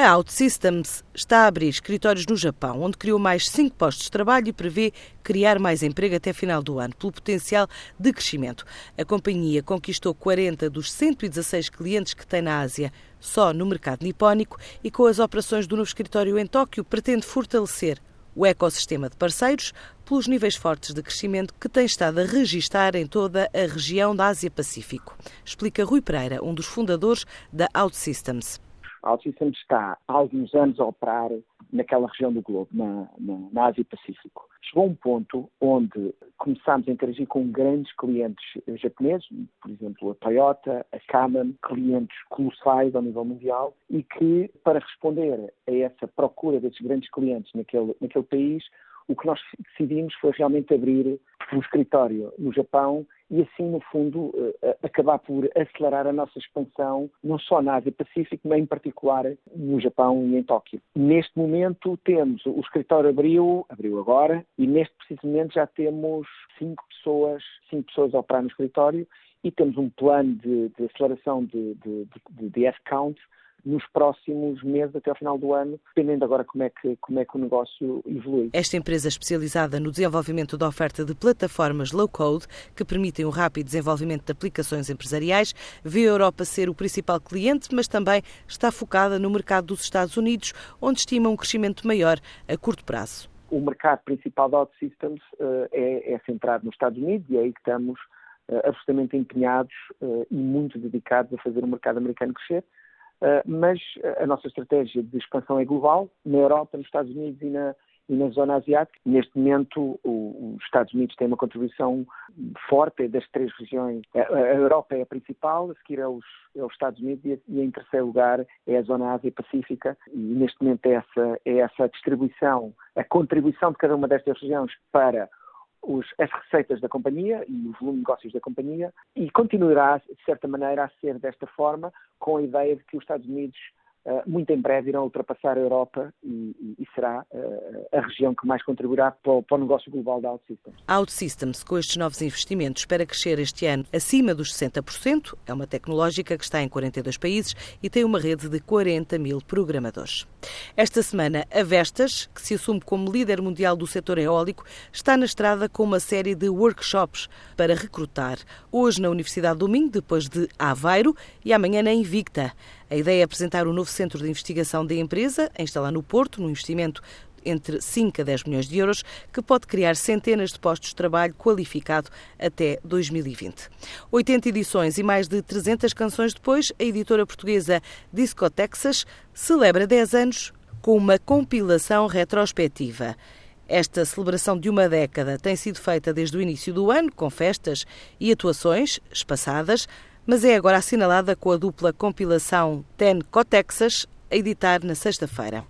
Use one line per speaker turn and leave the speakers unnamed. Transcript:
A OutSystems está a abrir escritórios no Japão, onde criou mais cinco postos de trabalho e prevê criar mais emprego até final do ano, pelo potencial de crescimento. A companhia conquistou 40 dos 116 clientes que tem na Ásia só no mercado nipónico e com as operações do novo escritório em Tóquio pretende fortalecer o ecossistema de parceiros pelos níveis fortes de crescimento que tem estado a registar em toda a região da Ásia-Pacífico. Explica Rui Pereira, um dos fundadores da OutSystems.
A OutSystems está há alguns anos a operar naquela região do globo, na, na, na Ásia Pacífico. Chegou um ponto onde começámos a interagir com grandes clientes japoneses, por exemplo, a Toyota, a Canon, clientes colossais ao nível mundial, e que, para responder a essa procura desses grandes clientes naquele, naquele país, o que nós decidimos foi realmente abrir um escritório no Japão e assim, no fundo, eh, acabar por acelerar a nossa expansão, não só na Ásia Pacífico, mas em particular no Japão e em Tóquio. Neste momento temos, o escritório abriu, abriu agora, e neste preciso momento já temos cinco pessoas, cinco pessoas a operar no escritório e temos um plano de, de aceleração de, de, de, de nos próximos meses, até ao final do ano, dependendo agora como é que, como é que o negócio evolui.
Esta empresa especializada no desenvolvimento da oferta de plataformas low-code que permitem o rápido desenvolvimento de aplicações empresariais, vê a Europa ser o principal cliente, mas também está focada no mercado dos Estados Unidos, onde estima um crescimento maior a curto prazo.
O mercado principal da OutSystems uh, é, é centrado nos Estados Unidos e é aí que estamos uh, absolutamente empenhados uh, e muito dedicados a fazer o mercado americano crescer. Uh, mas a nossa estratégia de expansão é global, na Europa, nos Estados Unidos e na, e na zona asiática. Neste momento, os Estados Unidos têm uma contribuição forte das três regiões. A, Europa é a principal, a seguir é os, é os Estados Unidos e, em terceiro lugar é a zona Ásia-Pacífica. E neste momento é essa, é essa distribuição, a contribuição de cada uma destas regiões para os, as receitas da companhia e o volume de negócios da companhia e continuará, de certa maneira, a ser desta forma, com a ideia de que os Estados Unidos muito em breve irão ultrapassar a Europa e, e, será uh, a região que mais contribuirá para o, para o, negócio global da OutSystems.
A OutSystems, com estes novos investimentos, espera crescer este ano acima dos 60%. É uma tecnológica que está em 42 países e tem uma rede de 40 mil programadores. Esta semana, a Vestas, que se assume como líder mundial do setor eólico, está na estrada com uma série de workshops para recrutar. Hoje na Universidade do Minho, depois de Aveiro e amanhã na Invicta. A ideia é apresentar o novo centro de investigação da empresa, a instalar no Porto, num investimento entre 5 a 10 milhões de euros, que pode criar centenas de postos de trabalho qualificado até 2020. 80 edições e mais de 300 canções depois, a editora portuguesa Disco Texas celebra 10 anos com uma compilação retrospectiva. Esta celebração de uma década tem sido feita desde o início do ano, com festas e atuações espaçadas, mas é agora assinalada com a dupla compilação Ten Cotexas, a editar na sexta-feira.